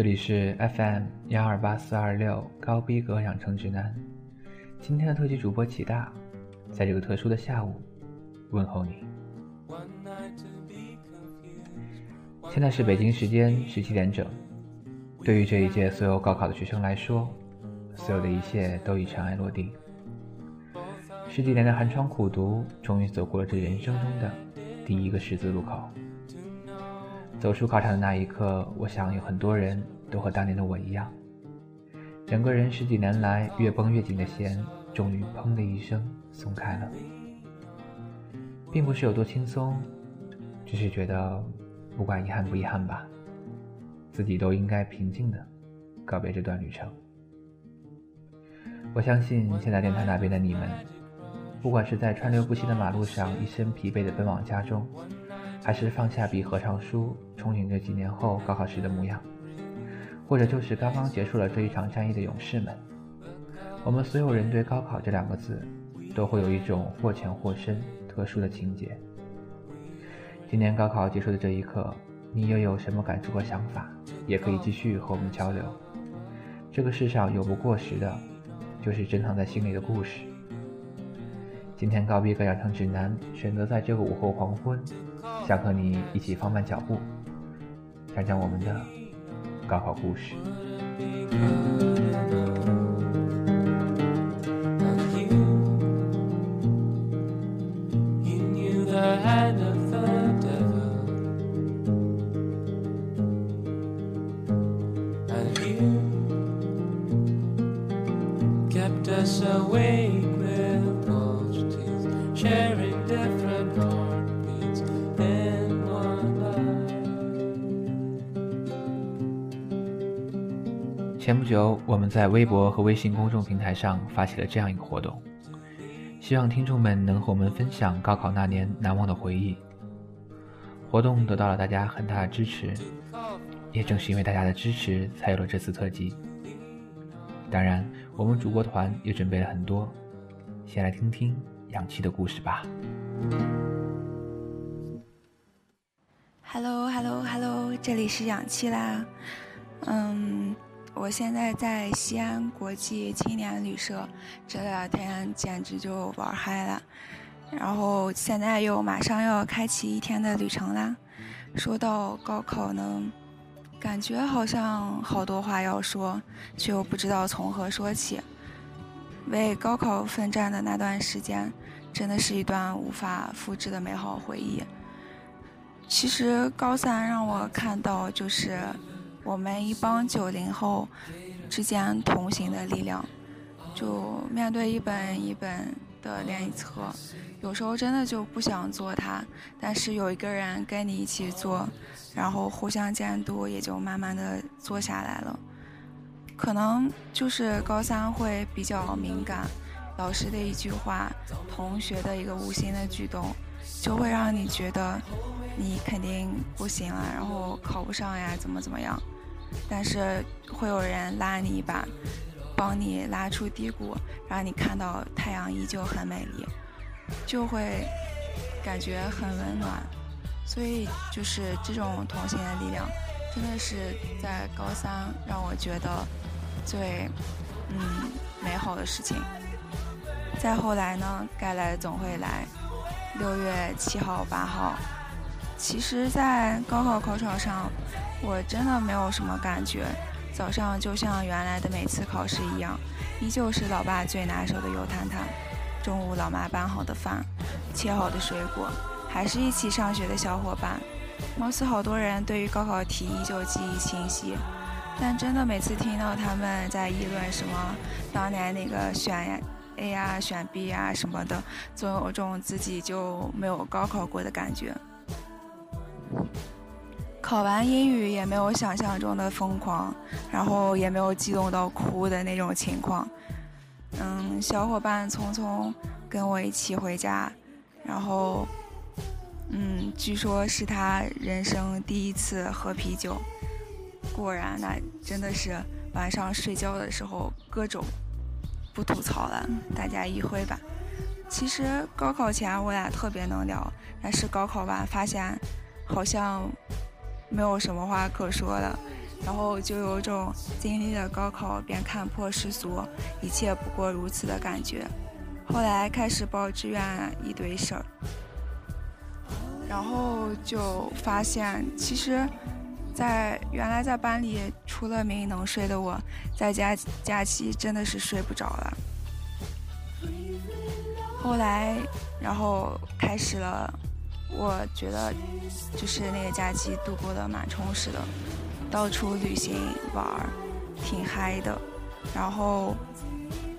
这里是 FM 幺二八四二六高逼格养成指南。今天的特辑主播启大，在这个特殊的下午问候你。现在是北京时间十七点整。对于这一届所有高考的学生来说，所有的一切都已尘埃落定。十几年的寒窗苦读，终于走过了这人生中的第一个十字路口。走出考场的那一刻，我想有很多人都和当年的我一样，整个人十几年来越绷越紧的弦，终于砰的一声松开了。并不是有多轻松，只是觉得不管遗憾不遗憾吧，自己都应该平静的告别这段旅程。我相信现在电台那边的你们，不管是在川流不息的马路上一身疲惫的奔往家中。还是放下笔合上书，憧憬着几年后高考时的模样，或者就是刚刚结束了这一场战役的勇士们。我们所有人对高考这两个字，都会有一种或浅或深特殊的情节。今年高考结束的这一刻，你又有什么感触和想法？也可以继续和我们交流。这个世上有不过时的，就是珍藏在心里的故事。今天高逼格养成指南选择在这个午后黄昏，想和你一起放慢脚步，讲讲我们的高在微博和微信公众平台上发起了这样一个活动，希望听众们能和我们分享高考那年难忘的回忆。活动得到了大家很大的支持，也正是因为大家的支持，才有了这次特辑。当然，我们主播团也准备了很多，先来听听氧气的故事吧。Hello，Hello，Hello，这里是氧气啦，嗯。我现在在西安国际青年旅社，这两天简直就玩嗨了，然后现在又马上要开启一天的旅程啦。说到高考呢，感觉好像好多话要说，却又不知道从何说起。为高考奋战的那段时间，真的是一段无法复制的美好回忆。其实高三让我看到就是。我们一帮九零后之间同行的力量，就面对一本一本的练习册，有时候真的就不想做它，但是有一个人跟你一起做，然后互相监督，也就慢慢的做下来了。可能就是高三会比较敏感，老师的一句话，同学的一个无心的举动，就会让你觉得你肯定不行了，然后考不上呀，怎么怎么样。但是会有人拉你一把，帮你拉出低谷，让你看到太阳依旧很美丽，就会感觉很温暖。所以就是这种同行的力量，真的是在高三让我觉得最嗯美好的事情。再后来呢，该来的总会来。六月七号、八号，其实，在高考考场上。我真的没有什么感觉，早上就像原来的每次考试一样，依旧是老爸最拿手的油摊摊，中午老妈拌好的饭，切好的水果，还是一起上学的小伙伴。貌似好多人对于高考题依旧记忆清晰，但真的每次听到他们在议论什么当年那个选 A 呀、选 B 呀什么的，总有种自己就没有高考过的感觉。考完英语也没有想象中的疯狂，然后也没有激动到哭的那种情况。嗯，小伙伴匆匆跟我一起回家，然后，嗯，据说是他人生第一次喝啤酒。果然，那真的是晚上睡觉的时候各种不吐槽了，大家一会吧。其实高考前我俩特别能聊，但是高考完发现好像。没有什么话可说了，然后就有种经历了高考便看破世俗，一切不过如此的感觉。后来开始报志愿，一堆事儿，然后就发现，其实，在原来在班里出了名能睡的我，在假假期真的是睡不着了。后来，然后开始了，我觉得就是那个假期度过的蛮充实的。到处旅行玩儿，挺嗨的。然后，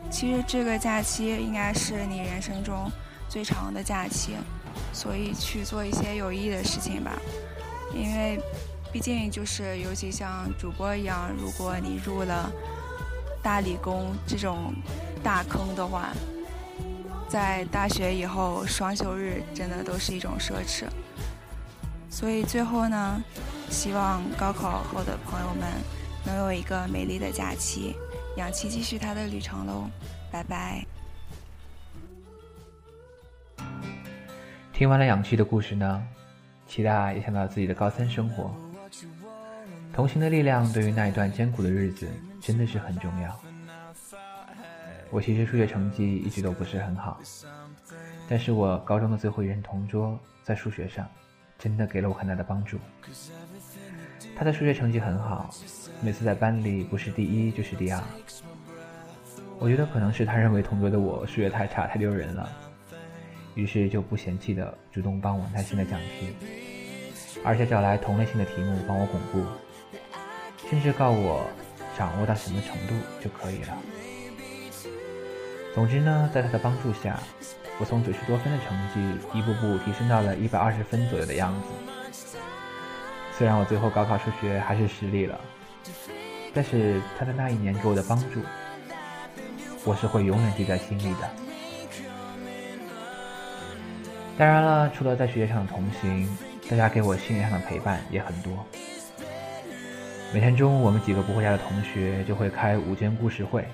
其实这个假期应该是你人生中最长的假期，所以去做一些有意义的事情吧。因为，毕竟就是，尤其像主播一样，如果你入了大理工这种大坑的话，在大学以后双休日真的都是一种奢侈。所以最后呢。希望高考后的朋友们能有一个美丽的假期，氧气继续它的旅程喽，拜拜。听完了氧气的故事呢，齐大也想到自己的高三生活。同行的力量对于那一段艰苦的日子真的是很重要。我其实数学成绩一直都不是很好，但是我高中的最后一任同桌在数学上。真的给了我很大的帮助。他的数学成绩很好，每次在班里不是第一就是第二。我觉得可能是他认为同桌的我数学太差太丢人了，于是就不嫌弃的主动帮我耐心的讲题，而且找来同类型的题目帮我巩固，甚至告我掌握到什么程度就可以了。总之呢，在他的帮助下。我从九十多分的成绩一步步提升到了一百二十分左右的样子。虽然我最后高考数学还是失利了，但是他的那一年给我的帮助，我是会永远记在心里的。当然了，除了在学业上的同行，大家给我心理上的陪伴也很多。每天中午，我们几个不回家的同学就会开午间故事会，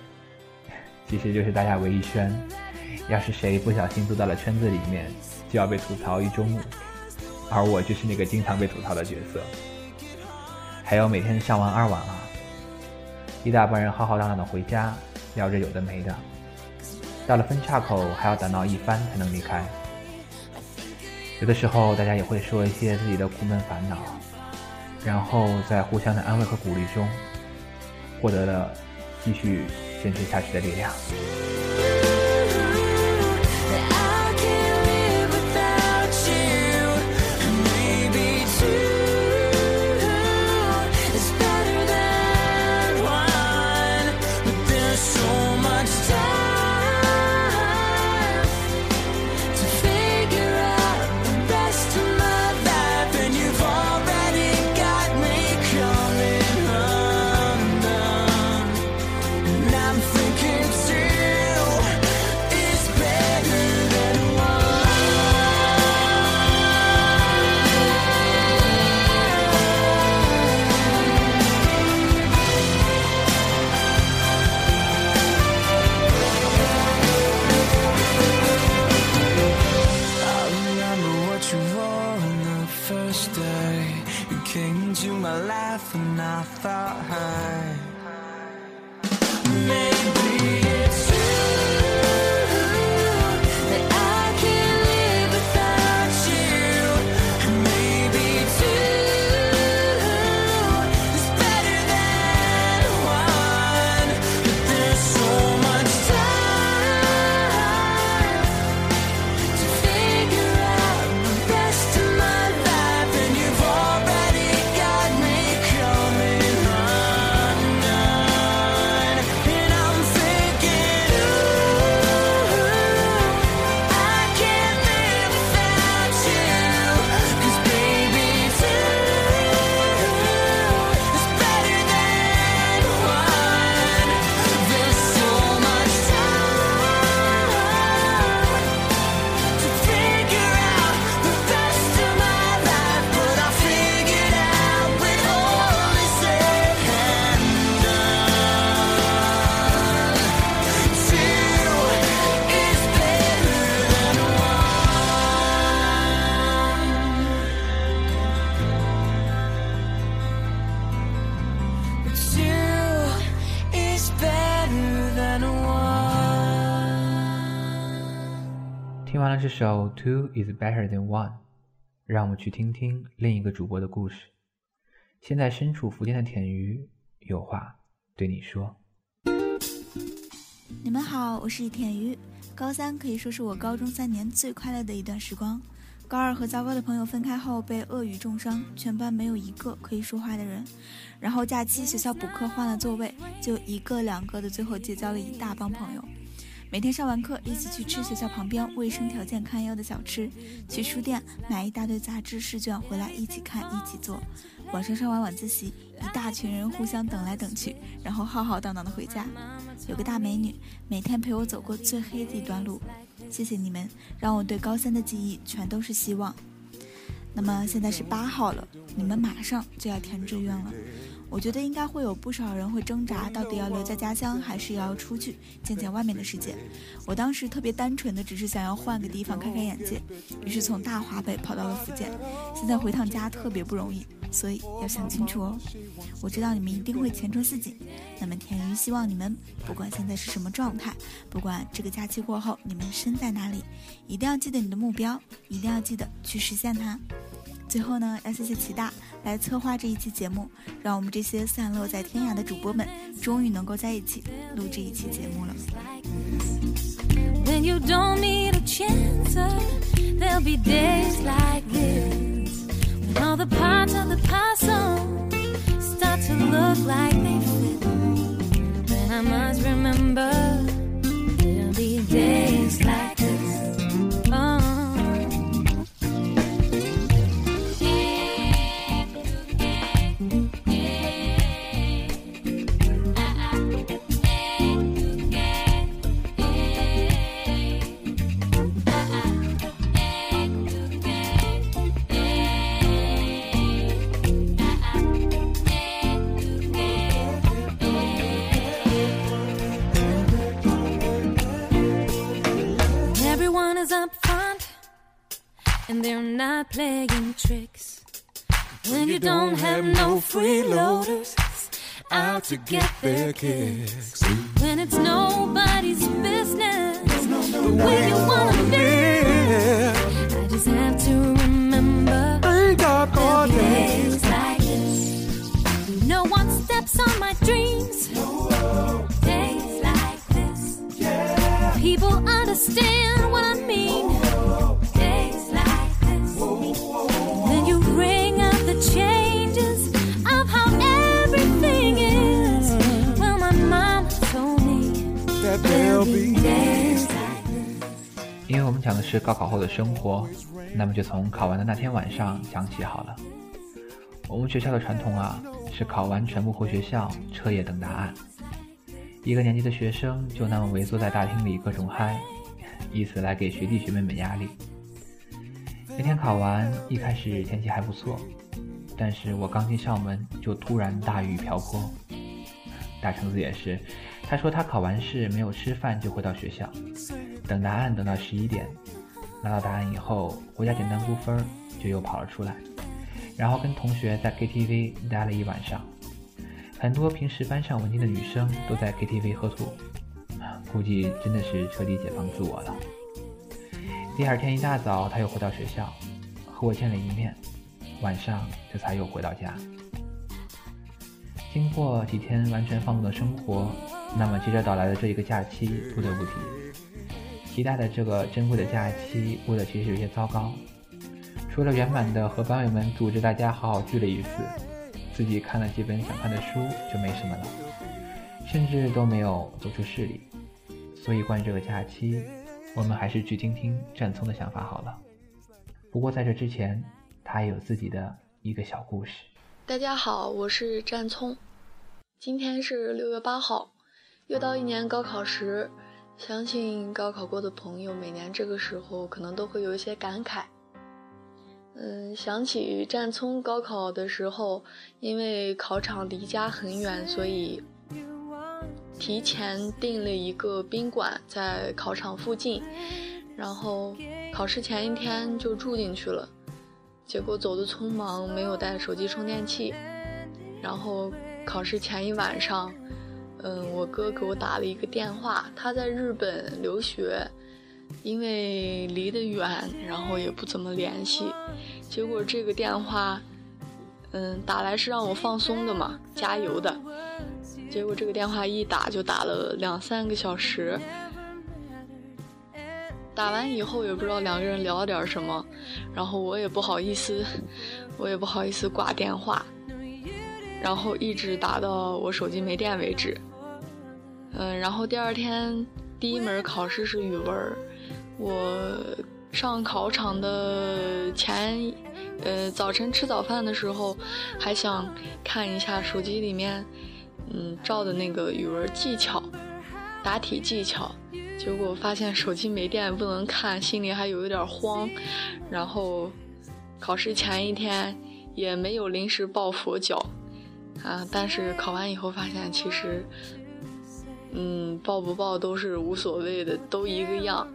其实就是大家围一圈。要是谁不小心坐到了圈子里面，就要被吐槽一中午，而我就是那个经常被吐槽的角色。还有每天上完二晚啊，一大帮人浩浩荡荡的回家，聊着有的没的，到了分岔口还要打闹一番才能离开。有的时候大家也会说一些自己的苦闷烦恼，然后在互相的安慰和鼓励中，获得了继续坚持下去的力量。首《Two Is Better Than One》，让我们去听听另一个主播的故事。现在身处福建的田鱼有话对你说。你们好，我是田鱼。高三可以说是我高中三年最快乐的一段时光。高二和糟糕的朋友分开后被恶语重伤，全班没有一个可以说话的人。然后假期学校补课换了座位，就一个两个的，最后结交了一大帮朋友。每天上完课，一起去吃学校旁边卫生条件堪忧的小吃；去书店买一大堆杂志试卷回来一起看一起做。晚上上完晚自习，一大群人互相等来等去，然后浩浩荡荡的回家。有个大美女，每天陪我走过最黑的一段路。谢谢你们，让我对高三的记忆全都是希望。那么现在是八号了，你们马上就要填志愿了。我觉得应该会有不少人会挣扎，到底要留在家乡，还是要出去见见外面的世界。我当时特别单纯的，只是想要换个地方开开眼界，于是从大华北跑到了福建。现在回趟家特别不容易，所以要想清楚哦。我知道你们一定会前程似锦，那么田鱼希望你们，不管现在是什么状态，不管这个假期过后你们身在哪里，一定要记得你的目标，一定要记得去实现它。最后呢，要谢谢齐大来策划这一期节目，让我们这些散落在天涯的主播们终于能够在一起录这一期节目了。And they're not playing tricks. When you don't have no freeloaders out to get their kicks. When it's nobody's business the way you wanna live. I just have to remember ain't got more days like this. No one steps on my dreams. Days like this. People understand what I mean. 因为我们讲的是高考后的生活，那么就从考完的那天晚上讲起好了。我们学校的传统啊，是考完全部回学校彻夜等答案。一个年级的学生就那么围坐在大厅里各种嗨，以此来给学弟学妹们压力。那天考完，一开始天气还不错，但是我刚进校门就突然大雨瓢泼。大橙子也是。他说他考完试没有吃饭就回到学校，等答案等到十一点，拿到答案以后回家简单估分就又跑了出来，然后跟同学在 KTV 待了一晚上。很多平时班上文静的女生都在 KTV 喝吐，估计真的是彻底解放自我了。第二天一大早他又回到学校，和我见了一面，晚上这才又回到家。经过几天完全放纵的生活。那么接着到来的这一个假期不得不提，期待的这个珍贵的假期过得其实有些糟糕。除了圆满的和班友们组织大家好好聚了一次，自己看了几本想看的书就没什么了，甚至都没有走出市里。所以关于这个假期，我们还是去听听战聪的想法好了。不过在这之前，他也有自己的一个小故事。大家好，我是战聪，今天是六月八号。又到一年高考时，相信高考过的朋友每年这个时候可能都会有一些感慨。嗯，想起战聪高考的时候，因为考场离家很远，所以提前订了一个宾馆在考场附近，然后考试前一天就住进去了。结果走的匆忙，没有带手机充电器，然后考试前一晚上。嗯，我哥给我打了一个电话，他在日本留学，因为离得远，然后也不怎么联系。结果这个电话，嗯，打来是让我放松的嘛，加油的。结果这个电话一打就打了两三个小时。打完以后也不知道两个人聊点什么，然后我也不好意思，我也不好意思挂电话，然后一直打到我手机没电为止。嗯，然后第二天第一门考试是语文，我上考场的前，呃，早晨吃早饭的时候还想看一下手机里面，嗯，照的那个语文技巧，答题技巧。结果发现手机没电不能看，心里还有一点慌。然后考试前一天也没有临时抱佛脚啊，但是考完以后发现其实，嗯，抱不抱都是无所谓的，都一个样。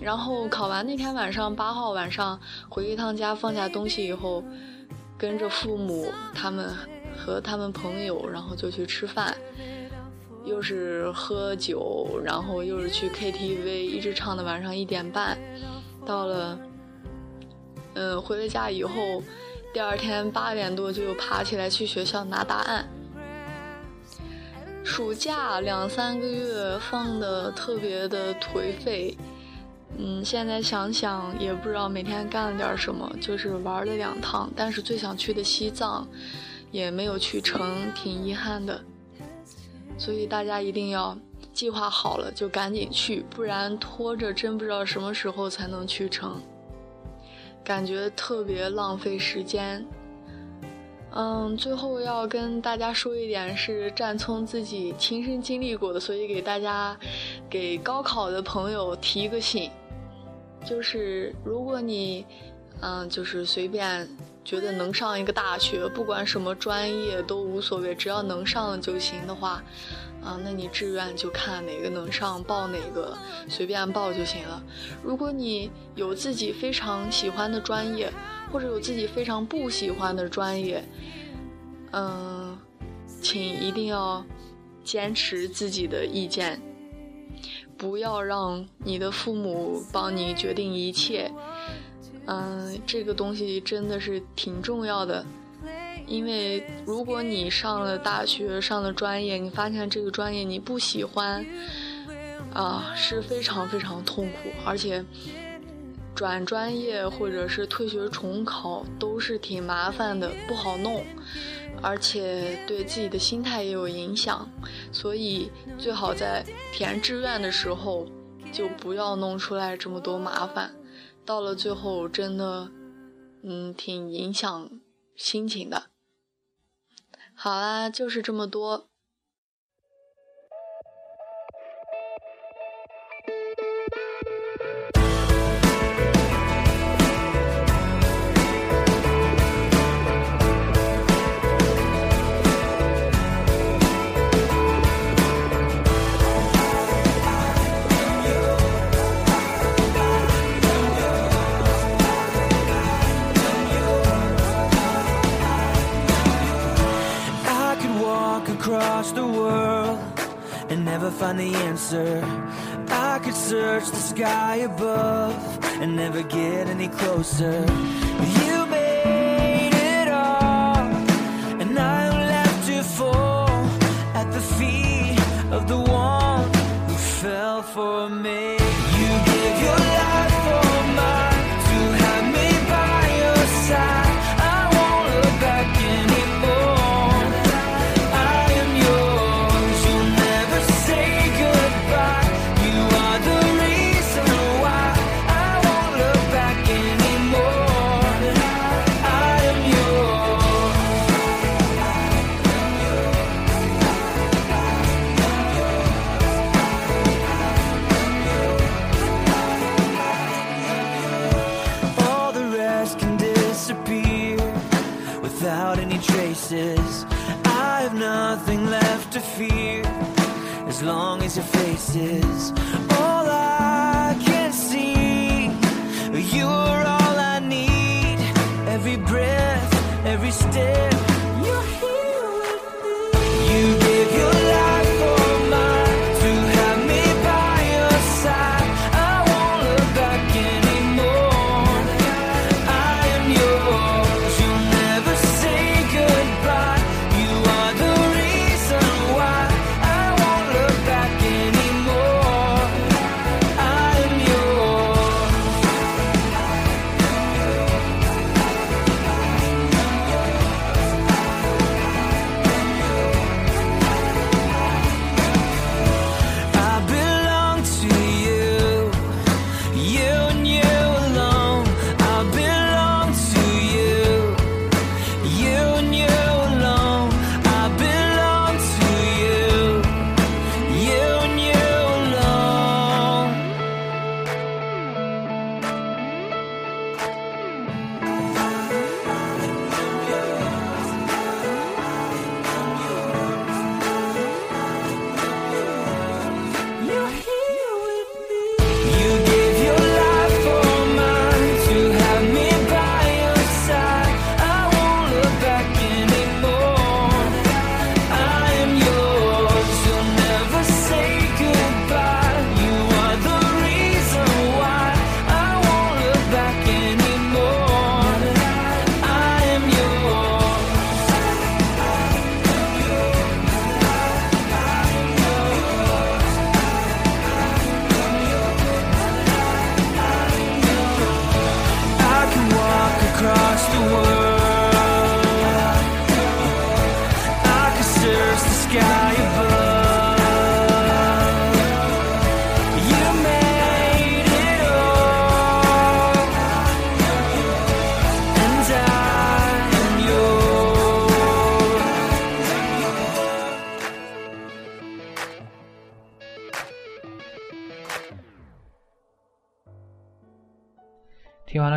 然后考完那天晚上，八号晚上回一趟家，放下东西以后，跟着父母他们和他们朋友，然后就去吃饭。又是喝酒，然后又是去 KTV，一直唱到晚上一点半。到了，嗯，回了家以后，第二天八点多就又爬起来去学校拿答案。暑假两三个月放的特别的颓废，嗯，现在想想也不知道每天干了点什么，就是玩了两趟，但是最想去的西藏也没有去成，挺遗憾的。所以大家一定要计划好了就赶紧去，不然拖着真不知道什么时候才能去成，感觉特别浪费时间。嗯，最后要跟大家说一点是战聪自己亲身经历过的，所以给大家给高考的朋友提一个醒，就是如果你嗯就是随便觉得能上一个大学，不管什么专业都无所谓，只要能上了就行的话，啊，那你志愿就看哪个能上报哪个，随便报就行了。如果你有自己非常喜欢的专业，或者有自己非常不喜欢的专业，嗯，请一定要坚持自己的意见，不要让你的父母帮你决定一切。嗯，这个东西真的是挺重要的，因为如果你上了大学，上了专业，你发现这个专业你不喜欢，啊，是非常非常痛苦，而且转专业或者是退学重考都是挺麻烦的，不好弄，而且对自己的心态也有影响，所以最好在填志愿的时候就不要弄出来这么多麻烦。到了最后，真的，嗯，挺影响心情的。好啦，就是这么多。Find the answer. I could search the sky above and never get any closer. You made it all, and I'm left to fall at the feet of the one who fell for me. Long as your face is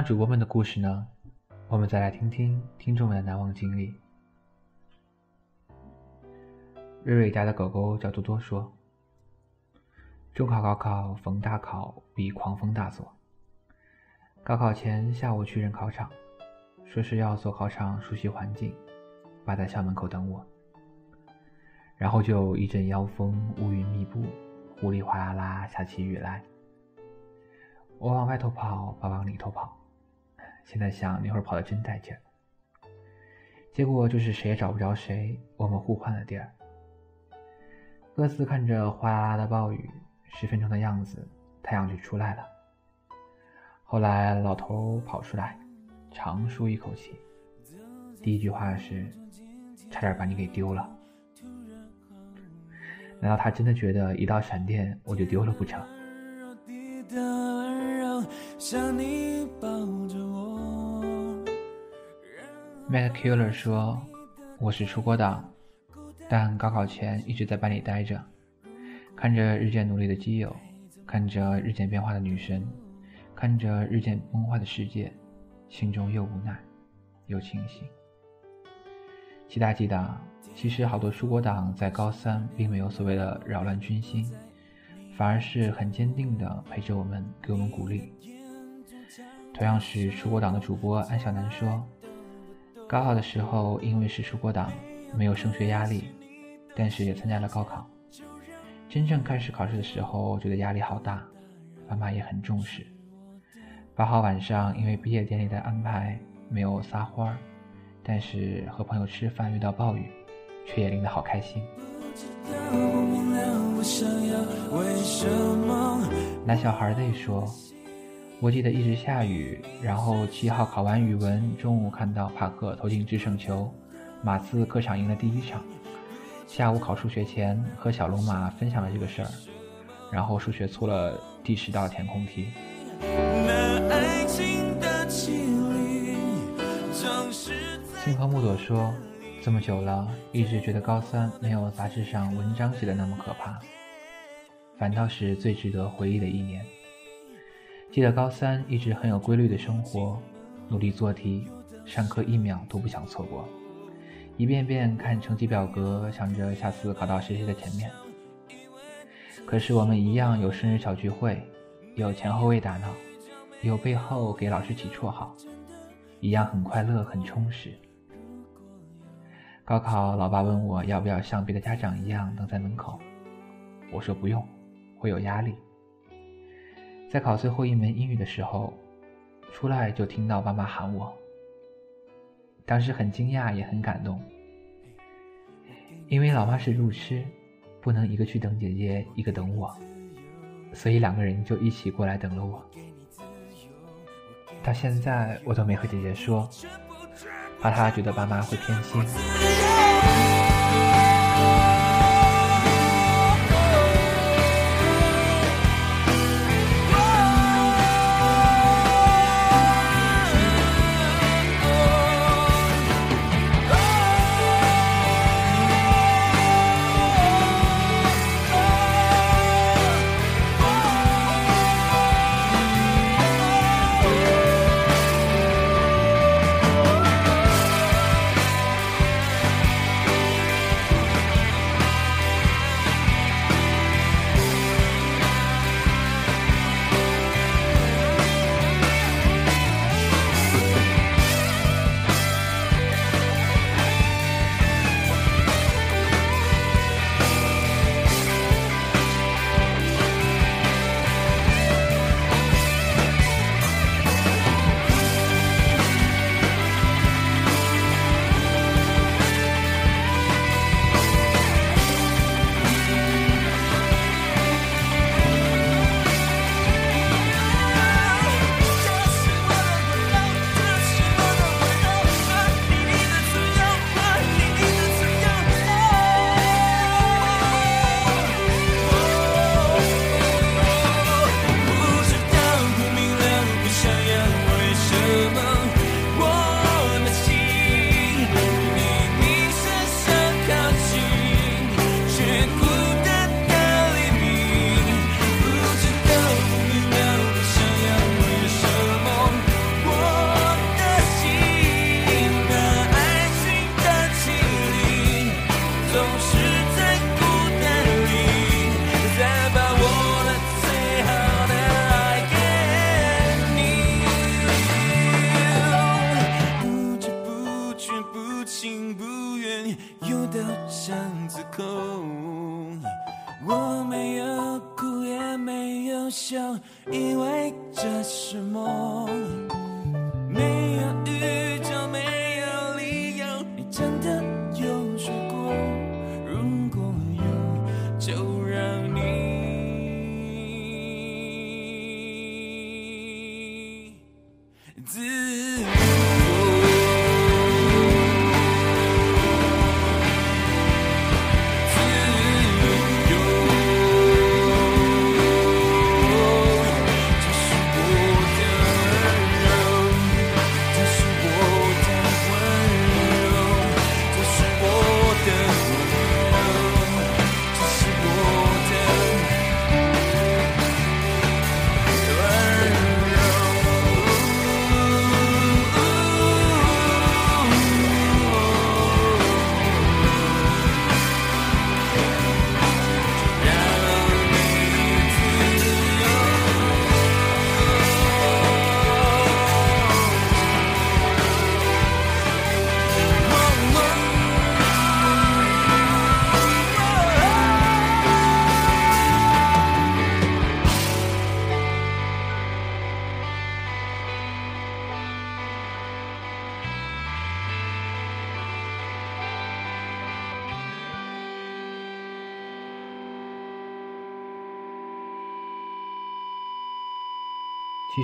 主播们的故事呢，我们再来听听听众们的难忘经历。瑞瑞家的狗狗叫多多说：“中考高考逢大考必狂风大作。高考前下午去认考场，说是要做考场熟悉环境，爸在校门口等我。然后就一阵妖风，乌云密布，雾里哗啦啦下起雨来。我往外头跑，爸往里头跑。现在想那会儿跑的真带劲儿。结果就是谁也找不着谁，我们互换了地儿。”各自看着哗啦啦的暴雨，十分钟的样子，太阳就出来了。后来老头跑出来，长舒一口气，第一句话是：“差点把你给丢了。”难道他真的觉得一道闪电我就丢了不成像你抱着我？Mac Killer 说：“我是出国党。”但高考前一直在班里待着，看着日渐努力的基友，看着日渐变化的女神，看着日渐崩坏的世界，心中又无奈又庆幸。其他几党，其实好多出国党在高三并没有所谓的扰乱军心，反而是很坚定的陪着我们，给我们鼓励。同样是出国党的主播安小南说，高考的时候因为是出国党，没有升学压力。但是也参加了高考，真正开始考试的时候，觉得压力好大，爸妈也很重视。八号晚上，因为毕业典礼的安排没有撒欢儿，但是和朋友吃饭遇到暴雨，却也淋得好开心。那小孩的说：“我记得一直下雨，然后七号考完语文，中午看到帕克投进制胜球，马刺客场赢了第一场。”下午考数学前，和小龙马分享了这个事儿，然后数学错了第十道填空题。星河木朵说：“这么久了，一直觉得高三没有杂志上文章写的那么可怕，反倒是最值得回忆的一年。记得高三一直很有规律的生活，努力做题，上课一秒都不想错过。”一遍遍看成绩表格，想着下次考到谁谁的前面。可是我们一样有生日小聚会，有前后位打闹，有背后给老师起绰号，一样很快乐很充实。高考，老爸问我要不要像别的家长一样等在门口，我说不用，会有压力。在考最后一门英语的时候，出来就听到爸妈喊我。当时很惊讶，也很感动，因为老妈是路痴，不能一个去等姐姐，一个等我，所以两个人就一起过来等了我。到现在我都没和姐姐说，怕她觉得爸妈会偏心。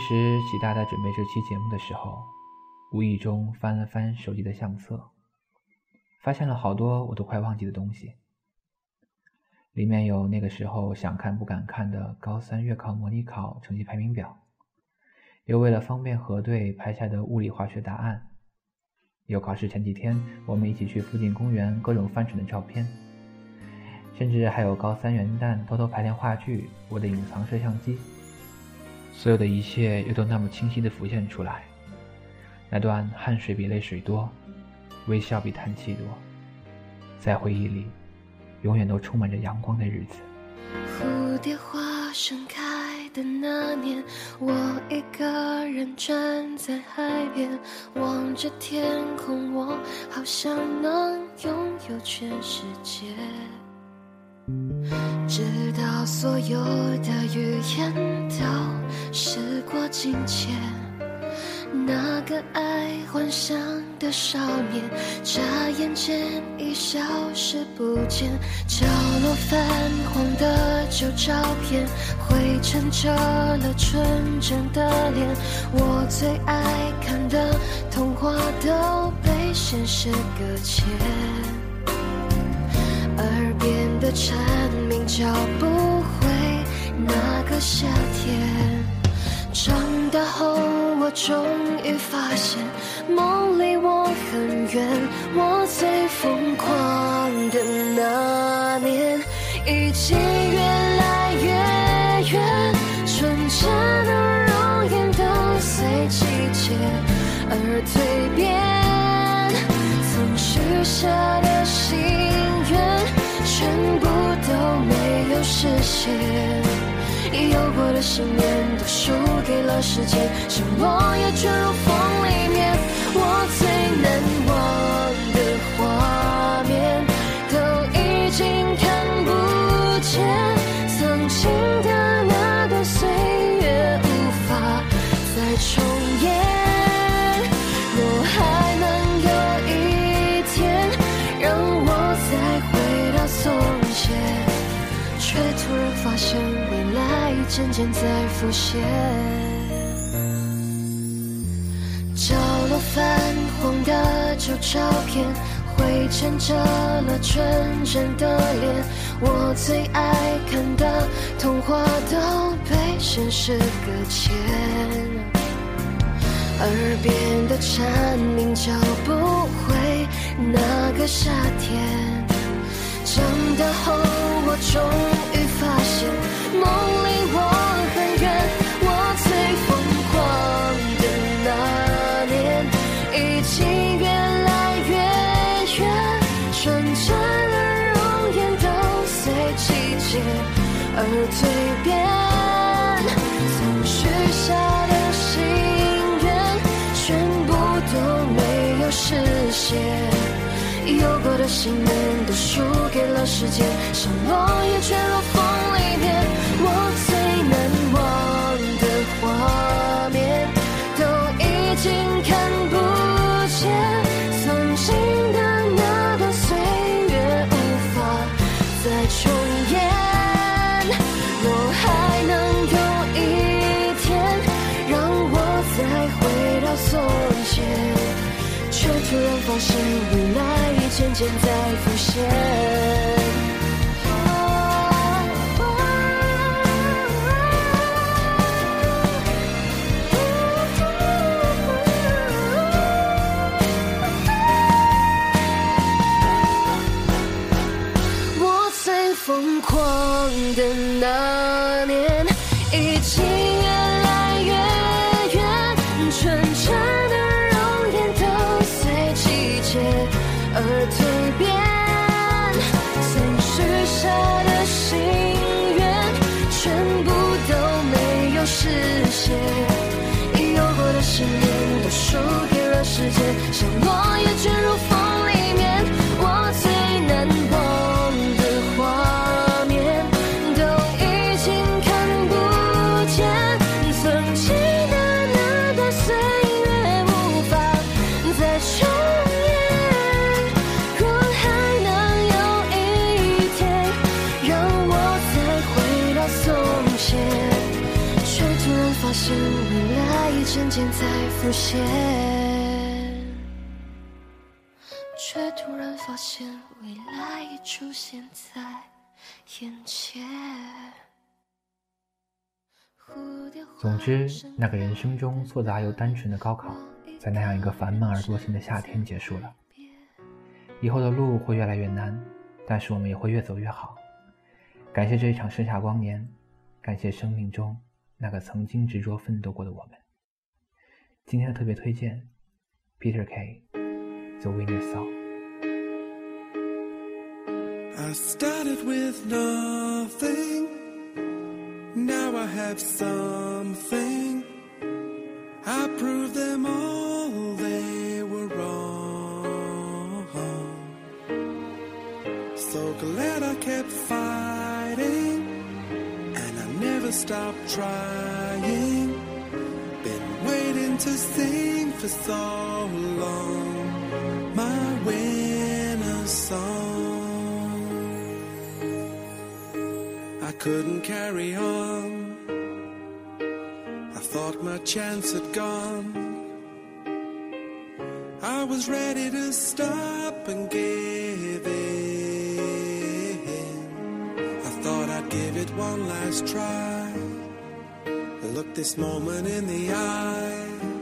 其实，喜大在准备这期节目的时候，无意中翻了翻手机的相册，发现了好多我都快忘记的东西。里面有那个时候想看不敢看的高三月考模拟考成绩排名表，有为了方便核对拍下的物理化学答案，有考试前几天我们一起去附近公园各种翻蠢的照片，甚至还有高三元旦偷偷排练话剧我的隐藏摄像机。所有的一切又都那么清晰地浮现出来，那段汗水比泪水多，微笑比叹气多，在回忆里，永远都充满着阳光的日子。蝴蝶花盛开的那年，我一个人站在海边，望着天空，我好像能拥有全世界。直到所有的语言都时过境迁，那个爱幻想的少年，眨眼间已消失不见。角落泛黄的旧照片，灰尘遮了纯真的脸。我最爱看的童话都被现实搁浅。耳边的蝉鸣叫不回那个夏天。长大后，我终于发现，梦离我很远。我最疯狂的那年，已经越来越远。纯真的容颜都随季节而蜕变，曾许下的心愿，全部都没有实现。有过的信念输给了时间，像落叶卷入风里渐渐在浮现。角落泛黄的旧照片，灰尘遮了纯真的脸。我最爱看的童话都被现实搁浅。耳边的蝉鸣叫不回那个夏天。长大后，的信念都输给了时间，像落叶坠落渐渐在浮现。却突然发现未来已出现在眼前。总之，那个人生中错杂又单纯的高考，在那样一个烦闷而多情的夏天结束了。以后的路会越来越难，但是我们也会越走越好。感谢这一场盛夏光年，感谢生命中那个曾经执着奋斗过的我们。今天的特别推荐，Peter Kay，《The Winner Song》。 I started with nothing. Now I have something. I proved them all they were wrong. So glad I kept fighting. And I never stopped trying. To sing for so long. My winner song. I couldn't carry on. I thought my chance had gone. I was ready to stop and give in. I thought I'd give it one last try. Look this moment in the eye.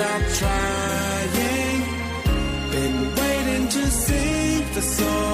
Stopped trying. Been waiting to sing for so